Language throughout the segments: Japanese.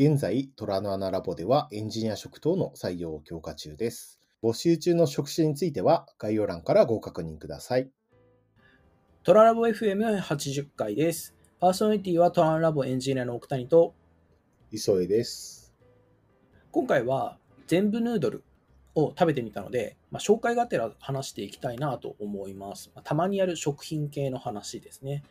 現在、虎の穴ラボではエンジニア職等の採用を強化中です。募集中の職種については概要欄からご確認ください。トララボ FM80 回です。パーソナリティはトララボエンジニアの奥谷と、磯江です。今回は全部ヌードルを食べてみたので、まあ、紹介がてら話していきたいなと思います。まあたまにやる食品系の話ですね。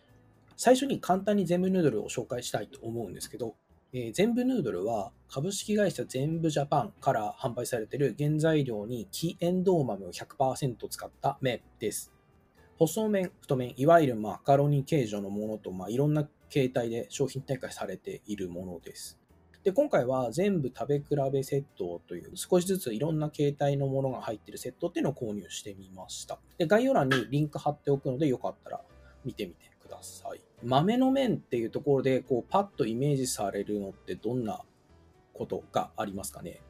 最初に簡単に全部ヌードルを紹介したいと思うんですけど、えー全部ヌードルは株式会社全部ジャパンから販売されている原材料に木エンドウ豆を100%使った麺です。細麺、太麺、いわゆるマカロニ形状のものと、まあ、いろんな形態で商品展開されているものです。で、今回は全部食べ比べセットという少しずついろんな形態のものが入っているセットっていうのを購入してみました。で、概要欄にリンク貼っておくのでよかったら見てみてください。豆の麺っていうところでこうパッとイメージされるのってどんなことがありますかね？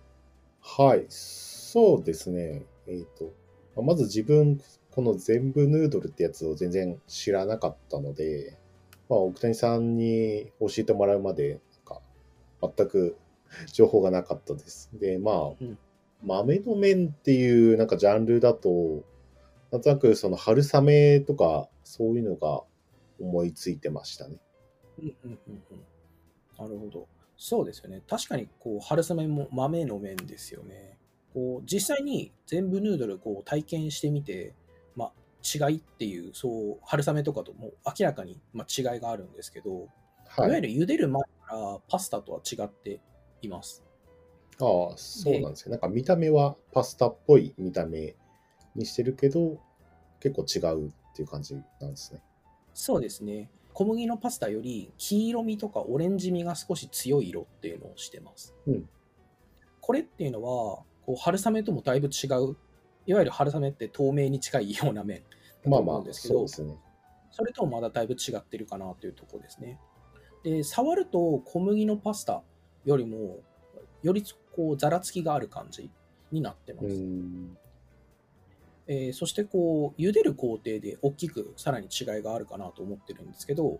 はい、そうですね。えっ、と、まあまず自分、この全部ヌードルってやつを全然知らなかったので、まあ、奥谷さんに教えてもらうまで、なんか、全く情報がなかったです。で、まあ、うん豆の麺っていうなんかジャンルだと、なんとなくその春雨とかそういうのが思いついてましたね。うんうんうんうんなるほど。そうですよね。確かにこう春雨も豆の麺ですよね。こう実際に全部ヌードルこう体験してみて、まあ、違いっていうそう春雨とかとも明らかに、まあ、違いがあるんですけど、い、はい。わゆる茹でる前からパスタとは違っています。ああ、そうなんですよ。なんか見た目はパスタっぽい見た目にしてるけど、結構違うっていう感じなんですね。そうですね。小麦のパスタより黄色みとかオレンジみが少し強い色っていうのをしてます。うんこれっていうのは、こう春雨ともだいぶ違う、いわゆる春雨って透明に近いような麺だとまあまあ思うん、ですけど、そうですね。それともまだだいぶ違ってるかなというところですね。で、触ると小麦のパスタよりも、よりこうざらつきがある感じになってまうす。ん。えーそしてこう茹でる工程で大きくさらに違いがあるかなと思ってるんですけど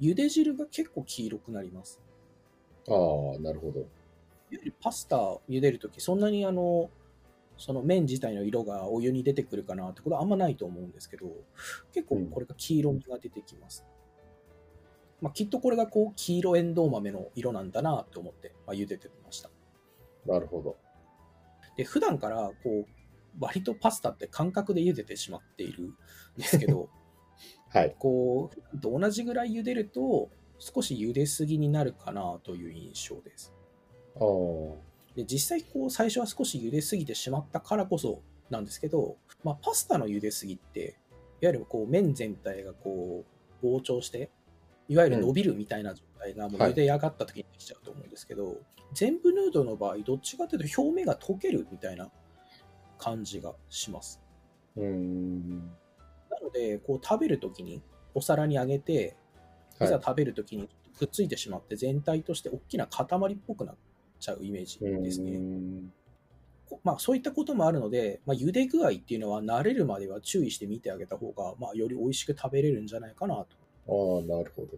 茹で汁が結構黄色くなりますああ、なるほど。いわゆるパスタを茹でるときそんなにあのその麺自体の色がお湯に出てくるかなってことはあんまないと思うんですけど結構これが黄色みが出てきます、まあ、きっとこれがこう黄色エンドウ豆の色なんだなと思って、まあ、茹でてみましたなるほど。で普段からこう割とパスタって感覚で茹でてしまっているんですけど はい。こう、同じぐらい茹でると、少し茹ですぎになるかなという印象です。で実際、こう、最初は少し茹ですぎてしまったからこそなんですけど、まあ、パスタの茹ですぎって、いわゆるこう麺全体がこう膨張して、いわゆる伸びるみたいな状態がもうはい茹で上がった時にできちゃうと思うんですけど、全部ヌードルの場合、どっちかというと表面が溶けるみたいな感じがします。うーん。なので、こう食べるときにお皿にあげて、いはいざ食べるときにくっついてしまって全体として大きな塊っぽくなっちゃうイメージうですね。まあ、そういったこともあるので、まあ、茹で具合っていうのは慣れるまでは注意して見てあげた方が、まあ、より美味しく食べれるんじゃないかなと。ああ、なるほど。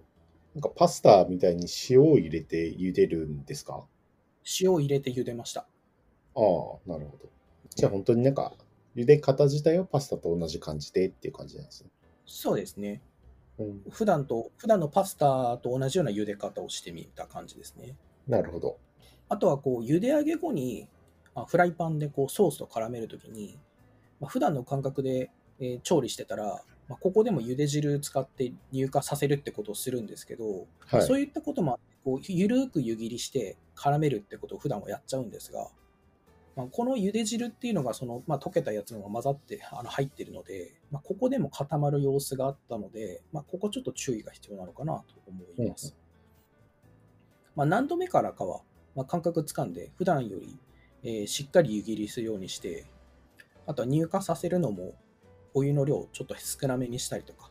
なんかパスタみたいに塩を入れて茹でるんですか？塩を入れて茹でました。ああ、なるほど。じゃあ本当になんか、茹で方自体はパスタと同じ感じでっていう感じなんですね。そうですね。うん、普段と、普段のパスタと同じような茹で方をしてみた感じですね。なるほど。あとはこう茹で上げ後にまあフライパンでこうソースと絡めるときに、まあ、普段の感覚で、えー調理してたら、まあ、ここでも茹で汁使って乳化させるってことをするんですけど、はい。そういったこともあってこうゆるーく湯切りして絡めるってことを普段はやっちゃうんですが、まあ、この茹で汁っていうのがその、まあ、溶けたやつのが混ざってあの入ってるので、まあ、ここでも固まる様子があったので、まあ、ここちょっと注意が必要なのかなと思います。まあ、何度目からかは、まあ、感覚つかんで、普段より、えーしっかり湯切りするようにして、あとは乳化させるのも、お湯の量をちょっと少なめにしたりとか、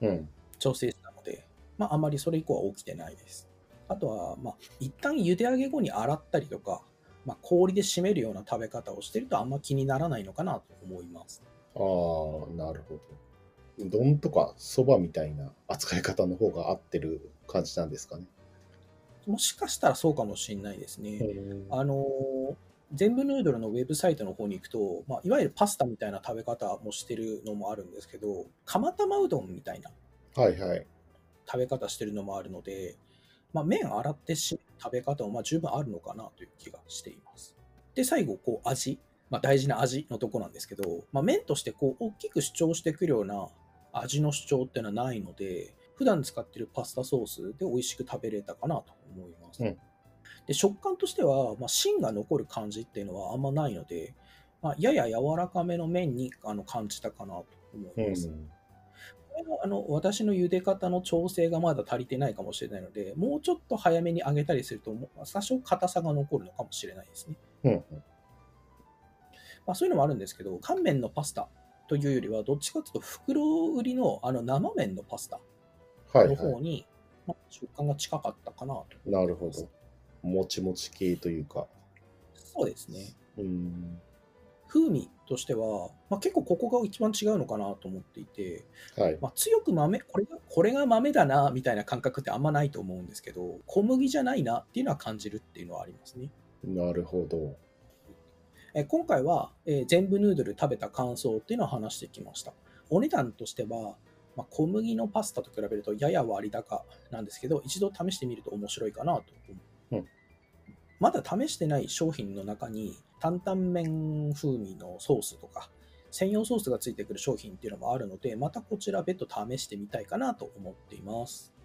うん。調整したので、まあ、あまりそれ以降は起きてないです。あとは、まあ、一旦茹で上げ後に洗ったりとか、まあ、氷で締めるような食べ方をしてるとあんま気にならないのかなと思います。ああ、なるほど。うどんとかそばみたいな扱い方の方が合ってる感じなんですかね。もしかしたらそうかもしれないですね。うんあのー全部ヌードルのウェブサイトの方に行くと、まあ、いわゆるパスタみたいな食べ方もしてるのもあるんですけど、釜玉うどんみたいなはいはい。食べ方してるのもあるので、まあ、麺洗ってし食べ方もまあ十分あるのかなという気がしています。で、最後、こう味、まあ、大事な味のとこなんですけど、まあ、麺としてこう大きく主張してくるような味の主張っていうのはないので、普段使ってるパスタソースで美味しく食べれたかなと思います。うんで食感としては、まあ、芯が残る感じっていうのはあんまないので、まあ、やや柔らかめの麺にあの感じたかなと思ういます。ん。あの私の茹で方の調整がまだ足りてないかもしれないので、もうちょっと早めに揚げたりすると、多少硬さが残るのかもしれないですね。うん。まあ、そういうのもあるんですけど、乾麺のパスタというよりは、どっちかというと、袋売りのあの生麺のパスタのはいは方に、まあ、食感が近かったかなと。い。なるほど。もちもち系というか。そうですね。うん。風味としては、まあ、結構ここが一番違うのかなと思っていて、はい。まあ、強く豆これが、これが豆だなみたいな感覚ってあんまないと思うんですけど、小麦じゃないなっていうのは感じるっていうのはありますね。なるほど。えー今回は、えー全部ヌードル食べた感想っていうのを話してきました。お値段としては、まあ、小麦のパスタと比べるとやや割高なんですけど、一度試してみると面白いかなと思まだ試してない商品の中に、担々麺風味のソースとか、専用ソースがついてくる商品っていうのもあるので、またこちら別途試してみたいかなと思っています。